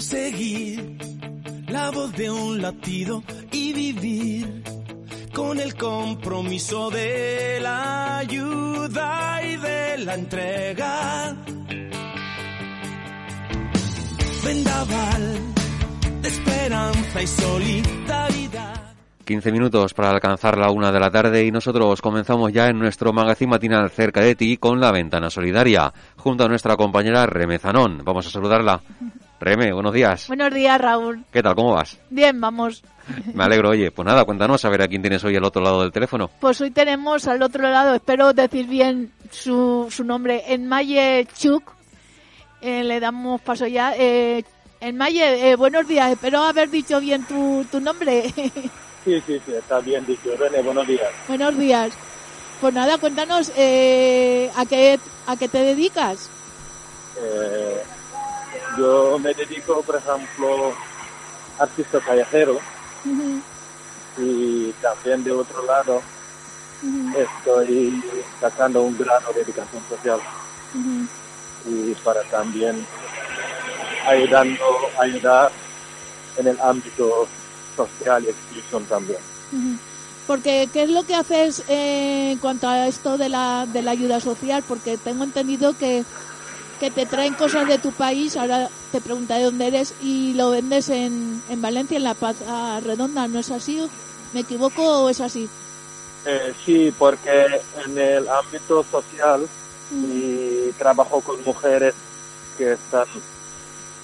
Seguir la voz de un latido y vivir con el compromiso de la ayuda y de la entrega. Vendaval de esperanza y solidaridad. 15 minutos para alcanzar la una de la tarde y nosotros comenzamos ya en nuestro magazín matinal cerca de ti con la ventana solidaria, junto a nuestra compañera Reme Zanón. Vamos a saludarla. Reme, buenos días. Buenos días, Raúl. ¿Qué tal? ¿Cómo vas? Bien, vamos. Me alegro, oye. Pues nada, cuéntanos a ver a quién tienes hoy al otro lado del teléfono. Pues hoy tenemos al otro lado, espero decir bien su, su nombre, Enmaye Chuk. Eh, le damos paso ya. Eh, Enmaye, eh, buenos días. Espero haber dicho bien tu, tu nombre. Sí, sí, sí, está bien dicho. René, buenos días. buenos días. Pues nada, cuéntanos eh, a qué a qué te dedicas. Eh, yo me dedico, por ejemplo, artista callejero y también de otro lado estoy sacando un grano de educación social y para también ayudando, ayudar en el ámbito social y exclusión también. Porque, ¿qué es lo que haces eh, en cuanto a esto de la, de la ayuda social? Porque tengo entendido que, que te traen cosas de tu país, ahora te preguntaré dónde eres, y lo vendes en, en Valencia, en La Paz Redonda, ¿no es así? ¿Me equivoco o es así? Eh, sí, porque en el ámbito social y trabajo con mujeres que están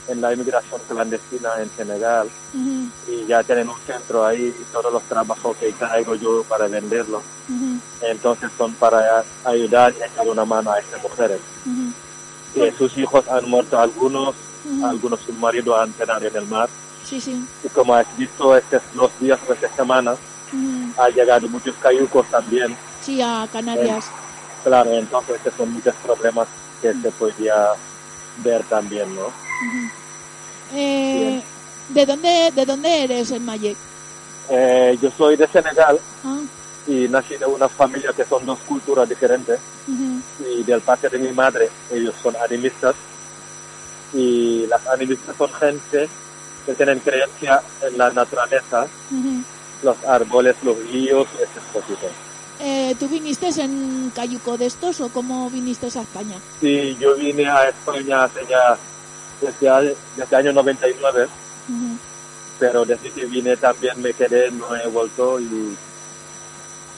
en la inmigración clandestina en Senegal y ya tienen un centro ahí y todos los trabajos que traigo yo para venderlos. ujú, Entonces son para ayudar y echar una mano a estas mujeres. Que sus hijos han muerto algunos, algunos sus maridos han cenado en el mar. Sí, sí. Y como has visto estos los días de esta semana, ha llegado muchos cayucos también. Sí, a Canarias. Claro, entonces estos son muchos problemas que se podía ver también, ¿no? Eh, ¿de, dónde, ¿De dónde eres, en Maye? Eh, yo soy de Senegal Ah, y nací de una familia que son dos culturas diferentes. Y del parte de mi madre ellos son animistas. Y las animistas son gente que tienen creencia en la naturaleza, los árboles, los ríos, esas cositas. Eh, ¿Tú viniste en Cayuco de estos o cómo viniste a España? Sí, yo vine a España hace ya desde, desde el año 99, Ujú. pero desde que vine también me quedé, no he vuelto y,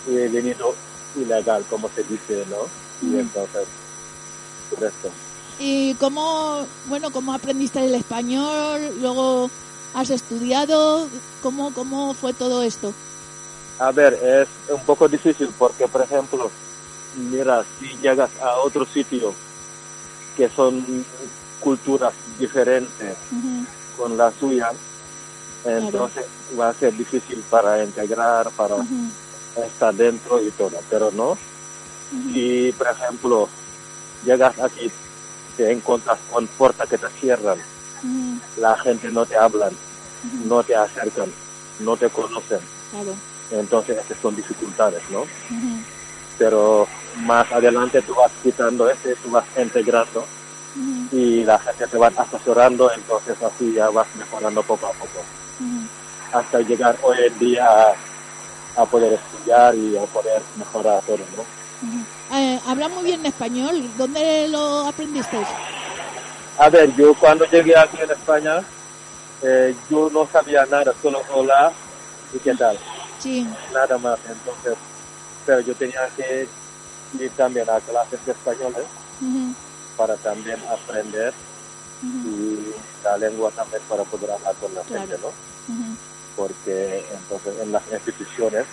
y he venido ilegal, como se dice, ¿no? Y entonces, por esto. ¿Y cómo, bueno, cómo aprendiste el español? Luego has estudiado. ¿Cómo, cómo fue todo esto? A ver, es un poco difícil porque, por ejemplo, mira, si llegas a otro sitio que son culturas diferentes con la suya, entonces va a ser difícil para integrar, para estar dentro y todo, pero no. ujú, Si, por ejemplo, llegas aquí, te encuentras con puertas que te cierran, la gente no te hablan, no te acercan, no te conocen, Claro. entonces estas son dificultades, ¿no? Pero más adelante tú vas quitando ese, tú vas integrando y la gente te va asesorando, entonces así ya vas mejorando poco a poco, hasta llegar hoy en día a, a poder estudiar y a poder mejorar todo, ¿no? Eh, habla muy bien español. ¿Dónde lo aprendiste? A ver, yo cuando llegué aquí en España, eh, yo no sabía nada, solo hola y qué tal, Sí. nada más, entonces, pero yo tenía que ir también a clases de español ¿eh? Para también aprender ujú, y la lengua también para poder hablar con la Claro. gente, ¿no? Porque entonces en las instituciones,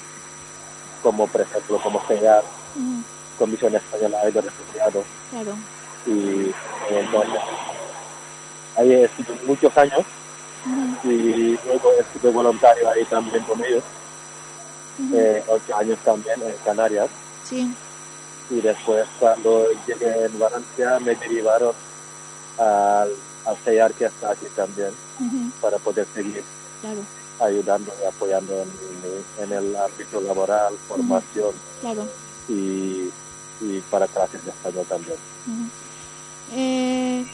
como por ejemplo como CEAR, ujú, Comisión Española de Refugiados. Claro. Y entonces, ahí estuve muchos años y luego estuve voluntario ahí también con ellos, eh, ocho años también en Canarias. Sí. Y después cuando llegué en Valencia me derivaron al, al CEAR que está aquí también para poder seguir Claro, ayudando y apoyando en, en el ámbito laboral, formación claro. y, y para clases de español también. Eh,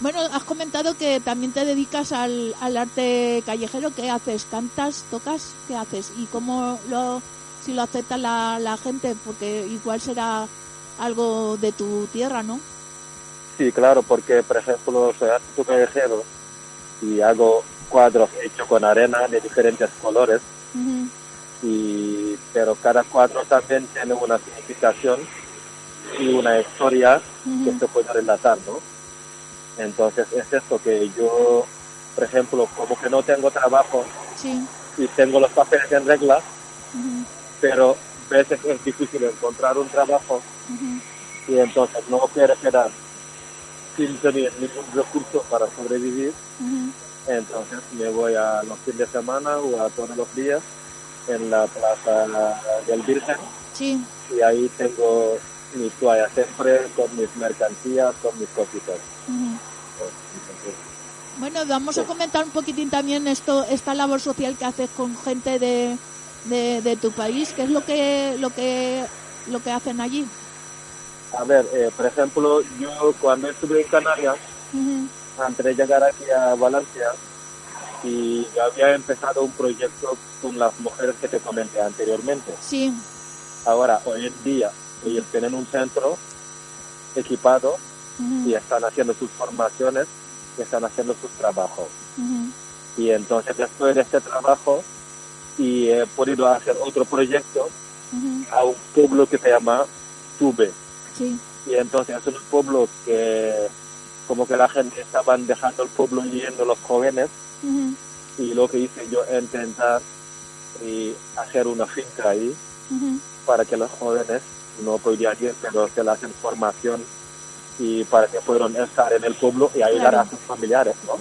bueno, has comentado que también te dedicas al, al arte callejero. ¿Qué haces? ¿Cantas? ¿Tocas? ¿Qué haces? ¿Y cómo lo, si lo acepta la, la gente? Porque igual será algo de tu tierra, ¿no? Sí, claro, porque por ejemplo soy artista callejero y hago cuadros hechos con arena de diferentes colores, y, pero cada cuadro también tiene una significación y una historia que se puede relatar, ¿no? Entonces es esto que yo, por ejemplo, como que no tengo trabajo Sí. y tengo los papeles en regla, pero a veces es difícil encontrar un trabajo y entonces no quiero quedar sin tener ningún recurso para sobrevivir, entonces me voy a los fines de semana o a todos los días en la plaza del Virgen. Sí. y ahí tengo mi toalla siempre con mis mercancías, con mis cositas. Bueno, vamos a comentar un poquitín también esto, esta labor social que haces con gente de, de, de tu país. ¿Qué es lo que, lo que, lo que hacen allí? A ver, eh, por ejemplo, yo cuando estuve en Canarias, antes de llegar aquí a Valencia, y yo había empezado un proyecto con las mujeres que te comenté anteriormente. Sí. Ahora, hoy en día, ellos tienen un centro equipado y están haciendo sus formaciones y están haciendo sus trabajos. Y entonces después de este trabajo, y he podido hacer otro proyecto a un pueblo que se llama Tube. Sí. Y entonces es un pueblo que como que la gente estaban dejando el pueblo y yendo los jóvenes y lo que hice yo es intentar y hacer una finca ahí para que los jóvenes no podían ir pero se le hacen formación y para que puedan estar en el pueblo y ayudar Claro. a sus familiares, ¿no?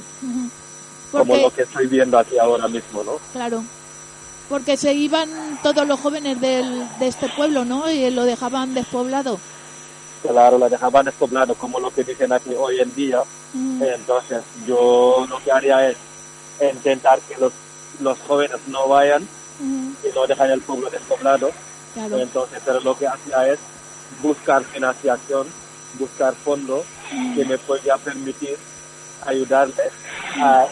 Como lo que estoy viendo aquí ahora mismo, ¿no? claro, porque se iban todos los jóvenes del, de este pueblo, ¿no? Y lo dejaban despoblado. Claro, lo dejaban despoblado como lo que dicen aquí hoy en día. Ujú, Entonces yo lo que haría es intentar que los, los jóvenes no vayan ujú. y no dejan el pueblo despoblado. Claro. Entonces, pero lo que hacía es buscar financiación, buscar fondos que me podía permitir ayudarles a,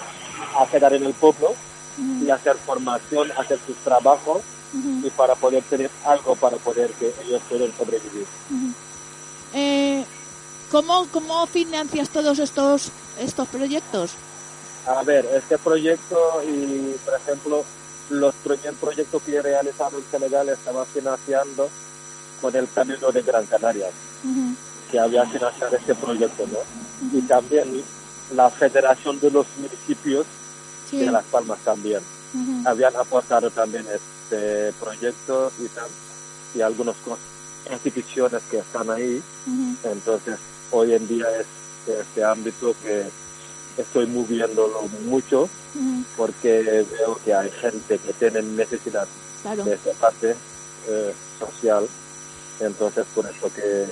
a quedar en el pueblo y hacer formación, hacer sus trabajos y para poder tener algo para poder que ellos puedan sobrevivir. Eh, ¿cómo, ¿Cómo financias todos estos, estos proyectos? A ver, este proyecto y, por ejemplo, los primeros proyectos que he realizado en Senegal estaba financiando con el Camino de Gran Canaria, Ujú, que había financiado este proyecto, ¿no? Y también la Federación de los Municipios Sí. de Las Palmas también. Habían aportado también este proyecto y, y algunas instituciones que están ahí. Entonces, hoy en día es este ámbito que estoy moviéndolo mucho porque veo que hay gente que tiene necesidad Claro. de esta parte eh, social. Entonces, por eso que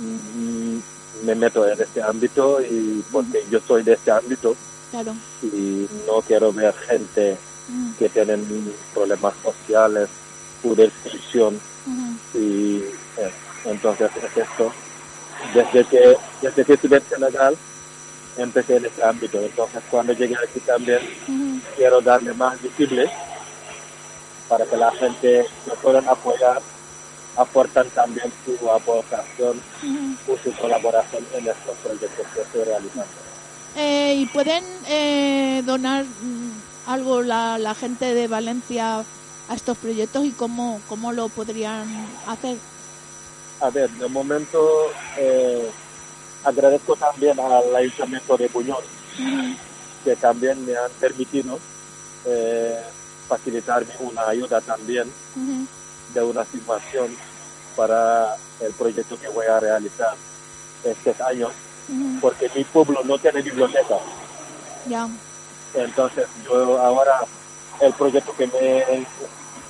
mm, me meto en este ámbito y porque yo soy de este ámbito Claro. y no quiero ver gente Ujú, que tienen problemas sociales o de exclusión y eh, entonces es esto. Desde que, desde que estuve en Senegal empecé en este ámbito. Entonces cuando llegué aquí también quiero darle más visible para que la gente me puedan apoyar, aportan también su aportación o su colaboración en estos proyectos que estoy realizando. Eh, ¿Y pueden eh, donar mm, algo la, la gente de Valencia a estos proyectos y cómo, cómo lo podrían hacer? A ver, de momento eh, agradezco también al Ayuntamiento de Buñol que también me han permitido eh, facilitarme una ayuda también de una situación para el proyecto que voy a realizar este año, Porque mi pueblo no tiene biblioteca. Ya. Entonces yo ahora el proyecto que me,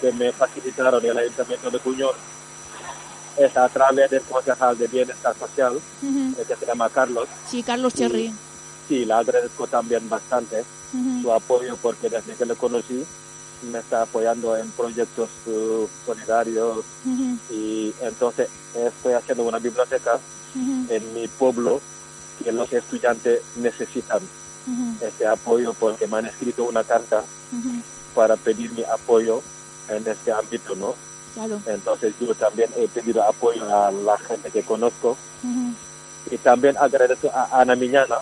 que me facilitaron el Ayuntamiento de Puñol es a través del concejal de Bienestar Social, que se llama Carlos. Sí, Carlos Cherry. Sí, le agradezco también bastante su apoyo porque desde que le conocí me está apoyando en proyectos eh, solidarios y entonces estoy haciendo una biblioteca en mi pueblo que los estudiantes necesitan este apoyo porque me han escrito una carta para pedir mi apoyo en este ámbito, ¿no? Claro. Entonces yo también he pedido apoyo a la gente que conozco y también agradezco a Ana Miñana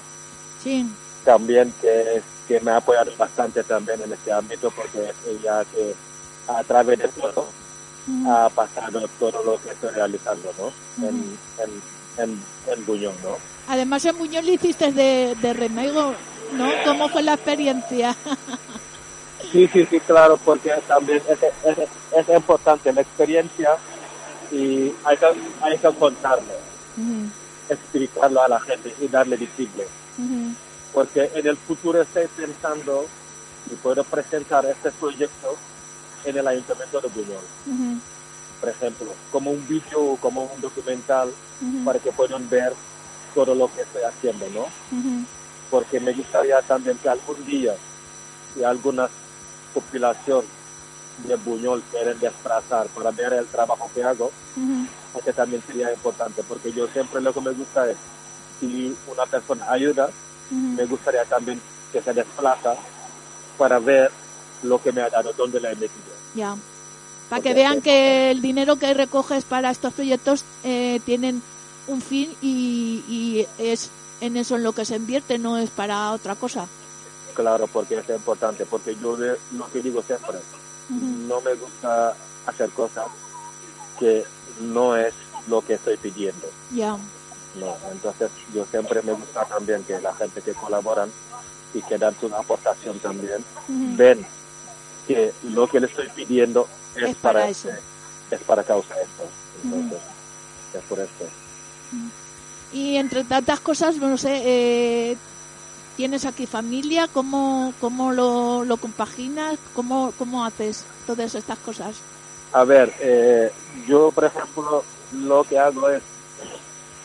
Sí. también que, que me ha apoyado bastante también en este ámbito porque es ella que a través de todo Ujú. ha pasado todo lo que estoy realizando, ¿no? En, en, en, en Buñol, ¿no? Además en Buñol le hiciste de, de remego, ¿no? ¿Cómo fue la experiencia? Sí, sí, sí, claro, porque también es, es, es importante la experiencia y hay que, hay que contarlo, Ujú. explicarlo a la gente y darle visible. Porque en el futuro estoy pensando y puedo presentar este proyecto en el Ayuntamiento de Buñol, por ejemplo, como un vídeo, como un documental, para que puedan ver todo lo que estoy haciendo, ¿no? Porque me gustaría también que algún día, si alguna población de Buñol quieren desplazar para ver el trabajo que hago, porque también sería importante, porque yo siempre lo que me gusta es, si una persona ayuda, me gustaría también que se desplaza para ver lo que me ha dado, dónde la he metido. Ya. Para que vean que el dinero que recoges para estos proyectos eh, tienen un fin y, y es en eso en lo que se invierte, no es para otra cosa. Claro, porque es importante, porque yo de- lo que digo siempre, no me gusta hacer cosas que no es lo que estoy pidiendo. Ya. No, entonces yo siempre me gusta también que la gente que colaboran y que dan su aportación también Ujú. ven que lo que le estoy pidiendo es, Es para para, eso. este- es para causa esto. Entonces, es por esto. Y entre tantas cosas, no sé, eh, ¿tienes aquí familia? ¿Cómo, cómo lo, lo compaginas? ¿Cómo, ¿Cómo haces todas estas cosas? A ver, eh, yo por ejemplo lo que hago es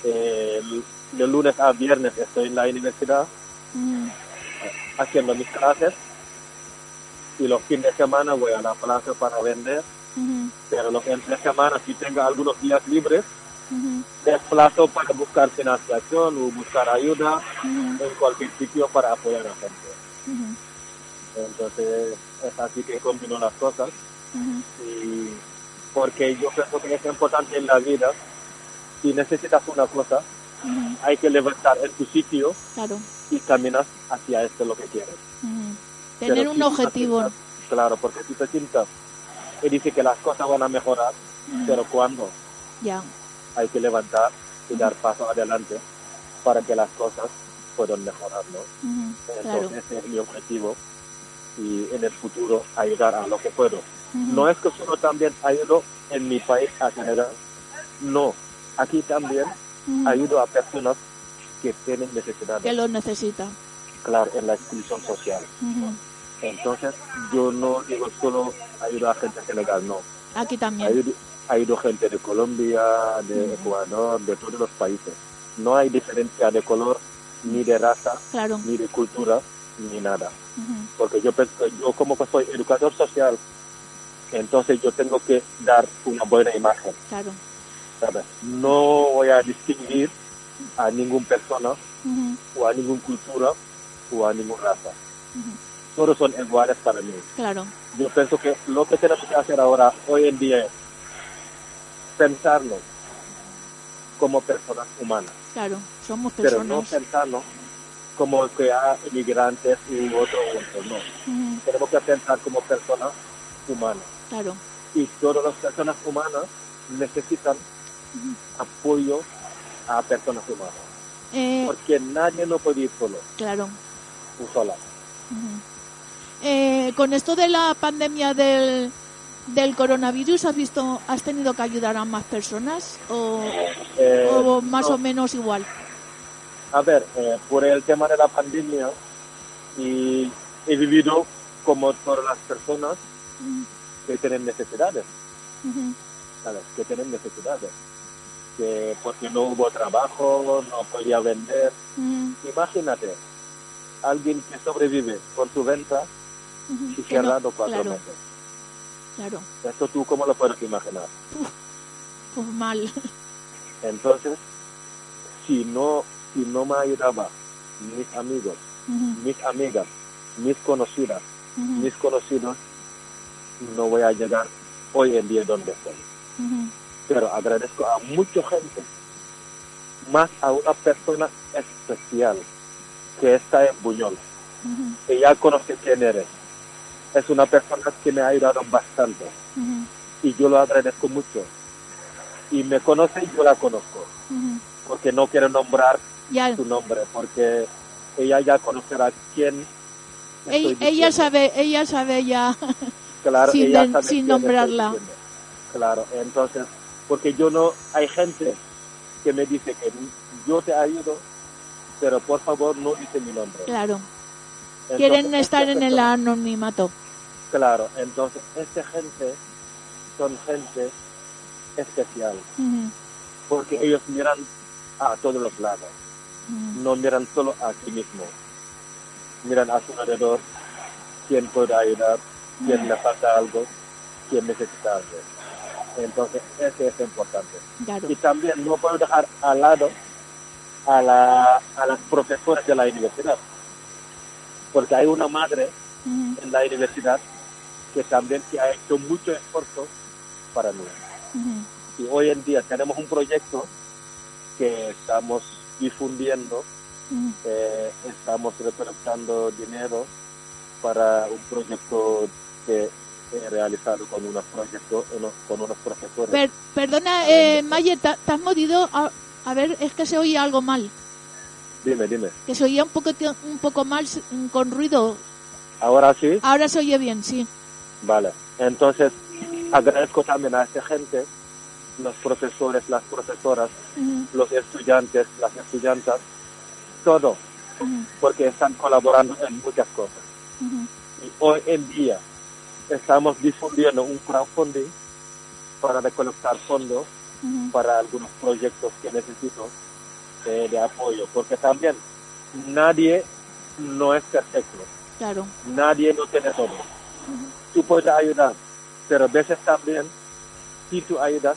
eh, de lunes a viernes estoy en la universidad Ujú. haciendo mis clases y los fines de semana voy a la plaza para vender, pero los fines de semana si tengo algunos días libres Ujú. desplazo para buscar financiación o buscar ayuda Ujú. en cualquier sitio para apoyar a la gente. Entonces es así que combino las cosas y porque yo creo que es importante en la vida si necesitas una cosa hay que levantar en tu sitio Claro. y caminar hacia esto lo que quieres. Tener un objetivo. claro, porque si te sientas y dice que las cosas van a mejorar, pero cuando Ya. hay que levantar y dar paso adelante para que las cosas puedan mejorar, ¿no? Claro. Entonces ese es mi objetivo y en el futuro ayudar a lo que puedo. No es que solo también ayudo en mi país a general, no, aquí también ayudo a personas que tienen necesidades, Que lo necesita. claro, en la exclusión social. Entonces yo no digo solo ayudo a gente senegal, no, Aquí también. ayudo, ayudo gente de Colombia, de Ecuador, de todos los países. No hay diferencia de color, ni de raza, Claro. ni de cultura, ni nada. Porque yo yo como que soy educador social, entonces yo tengo que dar una buena imagen, Claro. ¿sabes? No voy a distinguir a ninguna persona o a ninguna cultura o a ninguna raza. Todos son iguales para mí. Claro. Yo pienso que lo que tenemos que hacer ahora, hoy en día, es pensarnos como personas humanas, Claro. Somos pero no personas. pensarnos como que hay inmigrantes u otro, otro, no. Tenemos que pensar como personas humanas. Claro. y todas las personas humanas necesitan apoyo a personas humanas. Eh, Porque nadie no puede ir solo, claro. tú sola. Ujú. Eh, con esto de la pandemia del, del coronavirus has visto, has tenido que ayudar a más personas o, Eh, o más no. o menos igual? A ver, eh, por el tema de la pandemia y he vivido como todas las personas Ujú, que tienen necesidades. Que tienen necesidades. Que porque no hubo trabajo, no podía vender. Imagínate, alguien que sobrevive por su venta y Que no- cuatro claro, meses. claro. Esto tú cómo lo puedes imaginar. Pues mal. Entonces, si no, si no me ayudaba mis amigos, mis amigas, mis conocidas, mis conocidos, no voy a llegar hoy en día donde estoy. Pero agradezco a mucha gente, más a una persona especial que está en Buñol, que ya conoce quién eres. Es una persona que me ha ayudado bastante y yo lo agradezco mucho. Y me conoce y yo la conozco, porque no quiero nombrar Ya, su nombre, porque ella ya conocerá quién. ella, sabe, ella sabe ya. Claro, sin ella sabe sin nombrarla. Claro, entonces, porque yo no, hay gente que me dice que yo te ayudo, pero por favor no dice mi nombre. Claro. Quieren esta estar en el anonimato. Claro, entonces, esta gente son gente especial, porque ellos miran a todos los lados, no miran solo a sí mismos, miran a su alrededor, quién puede ayudar, quién le falta algo, quién necesita algo. Entonces, eso es importante. Claro. Y también no puedo dejar al lado a, la, a las profesoras de la universidad, porque hay una madre en la universidad que también que ha hecho mucho esfuerzo para mí. ujú, Y hoy en día tenemos un proyecto que estamos difundiendo, eh, estamos recolectando dinero para un proyecto que he realizado con unos proyectos, con unos profesores. Per- perdona, eh, Maye, ¿te, has movido? A, a ver, es que se oye algo mal. Dime, dime. Que se oía un poco, un poco mal con ruido. Ahora sí. Ahora se oye bien, sí. Vale, entonces agradezco también a esta gente, los profesores, las profesoras, los estudiantes, las estudiantas, todo, porque están colaborando en muchas cosas. Y hoy en día estamos difundiendo un crowdfunding para recolectar fondos para algunos proyectos que necesito eh, de apoyo, porque también nadie no es perfecto, Claro. nadie no tiene todo. Tú puedes ayudar, pero a veces también, si tú ayudas,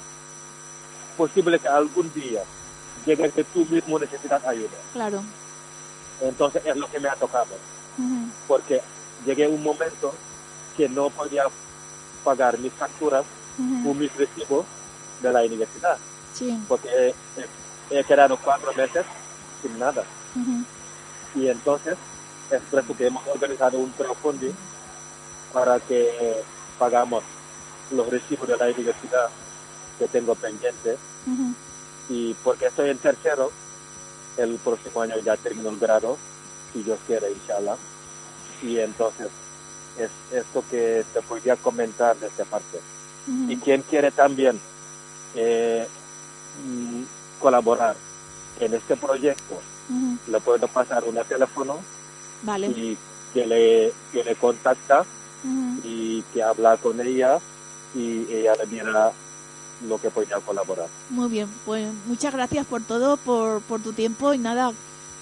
posible que algún día llegue que tú mismo necesitas ayuda. Claro. Entonces es lo que me ha tocado, Ujú, porque llegué a un momento que no podía pagar mis facturas ujú. o mis recibos de la universidad, Sí. porque he, quedado cuatro meses sin nada. Y entonces es por eso que hemos organizado un crowdfunding para que pagamos los recibos de la universidad que tengo pendientes ujú. y porque estoy en tercero, el próximo año ya termino el grado, si Dios quiere, inshallah. Y entonces es esto que te podría comentar de esta parte. Y quien quiere también eh, colaborar en este proyecto, le puedo pasar un teléfono Vale. y que le, que le contacta y que habla con ella y ella le dirá lo que podría colaborar. Muy bien, pues muchas gracias por todo, por, por tu tiempo y nada,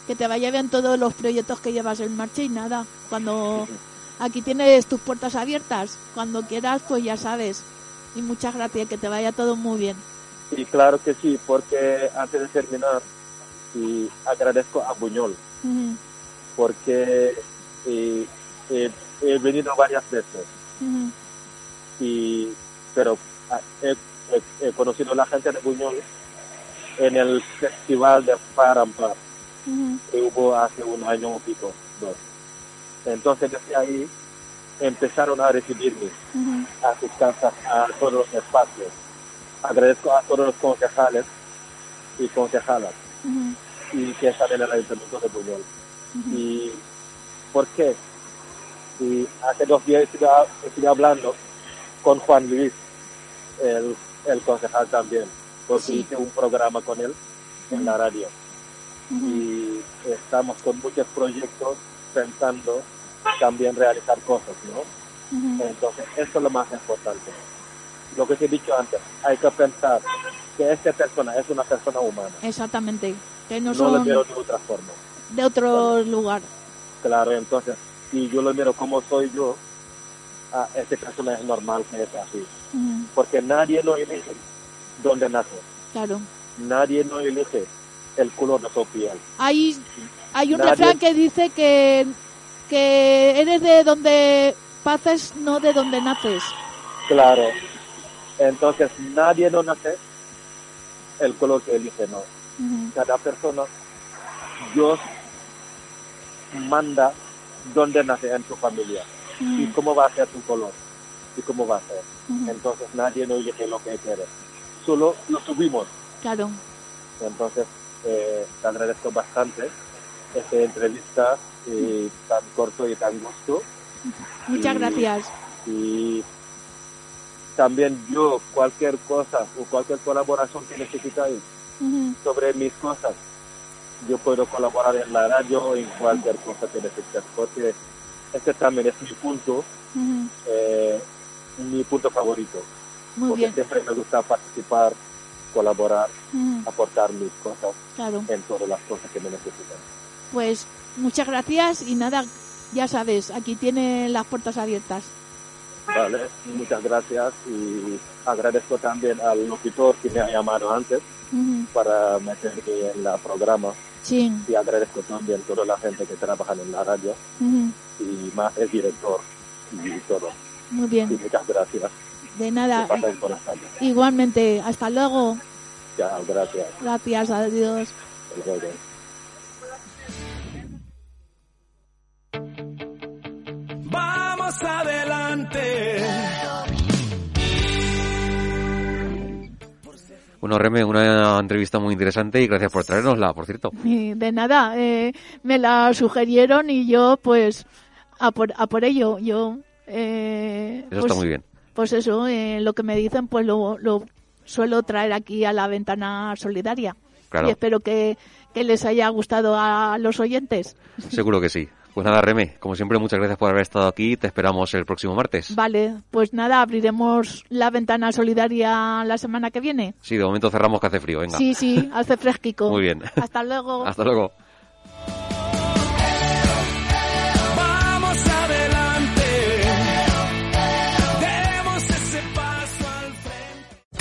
que te vaya bien todos los proyectos que llevas en marcha y nada, cuando aquí tienes tus puertas abiertas, cuando quieras pues ya sabes. Y muchas gracias, que te vaya todo muy bien. Y claro que sí, porque antes de terminar, y agradezco a Buñol, porque eh, he, he venido varias veces, y, pero ah, he, he- he conocido a la gente de Buñol en el festival de Parampar que hubo hace un año y pico, dos. Entonces desde ahí empezaron a recibirme a sus casas, a todos los espacios. Agradezco a todos los concejales y concejalas y que están en el Ayuntamiento de Buñol. ¿Y por qué? Y hace dos días estuve, estuve hablando con Juan Luis, el, el concejal también, porque Sí. hice un programa con él en la radio y estamos con muchos proyectos pensando también realizar cosas, ¿no? Entonces, esto es lo más importante. Lo que te he dicho antes, hay que pensar que esta persona es una persona humana, Exactamente. Que no no lo son miro de otra forma. de otro lugar. Claro, entonces, si yo lo miro como soy yo, a esta persona es normal que es así. Porque nadie lo elige dónde nace. Claro. Nadie no elige el color de su piel. Hay, hay un Nadie- refrán que dice que, que eres de donde pases, no de donde naces. Claro. Entonces, nadie no nace el color que elige, no. Cada persona, Dios manda dónde nace en tu familia y cómo va a ser tu color y cómo va a ser. Entonces, nadie no elige lo que quiere. Solo lo subimos. Claro. Entonces, eh, te agradezco bastante esta entrevista y tan corto y tan gusto. Muchas Y- gracias. Y también yo, cualquier cosa o cualquier colaboración que necesitáis sobre mis cosas, yo puedo colaborar en la radio o en cualquier cosa que necesites, porque este también es mi punto, eh, mi punto favorito, Muy porque bien. siempre me gusta participar, colaborar, aportar mis cosas Claro. en todas las cosas que me necesitan. Pues muchas gracias y nada, ya sabes, aquí tiene las puertas abiertas. Vale, muchas gracias y agradezco también al locutor que me ha llamado antes para meterme en la programa Sí. y agradezco también a toda la gente que trabaja en la radio y más el director y todo. Muy Y bien. muchas gracias. De nada. Igualmente. Hasta luego. Chao, gracias. Gracias. Adiós. Luego. Vamos adelante. Bueno, Reme, una entrevista muy interesante y gracias por traernosla, por cierto. De nada. eh, me la sugirieron y yo, pues, a por, a por ello. Yo. eh, Eso pues, está muy bien. Pues eso, eh, lo que me dicen, pues lo, lo suelo traer aquí a la ventana solidaria. Claro. Y espero que, que les haya gustado a los oyentes. Seguro que sí. Pues nada, Reme, como siempre, muchas gracias por haber estado aquí. Te esperamos el próximo martes. Vale, pues nada, abriremos la ventana solidaria la semana que viene. Sí, de momento cerramos que hace frío. Venga. Sí, sí, hace fresquico. Muy bien. Hasta luego. Hasta luego.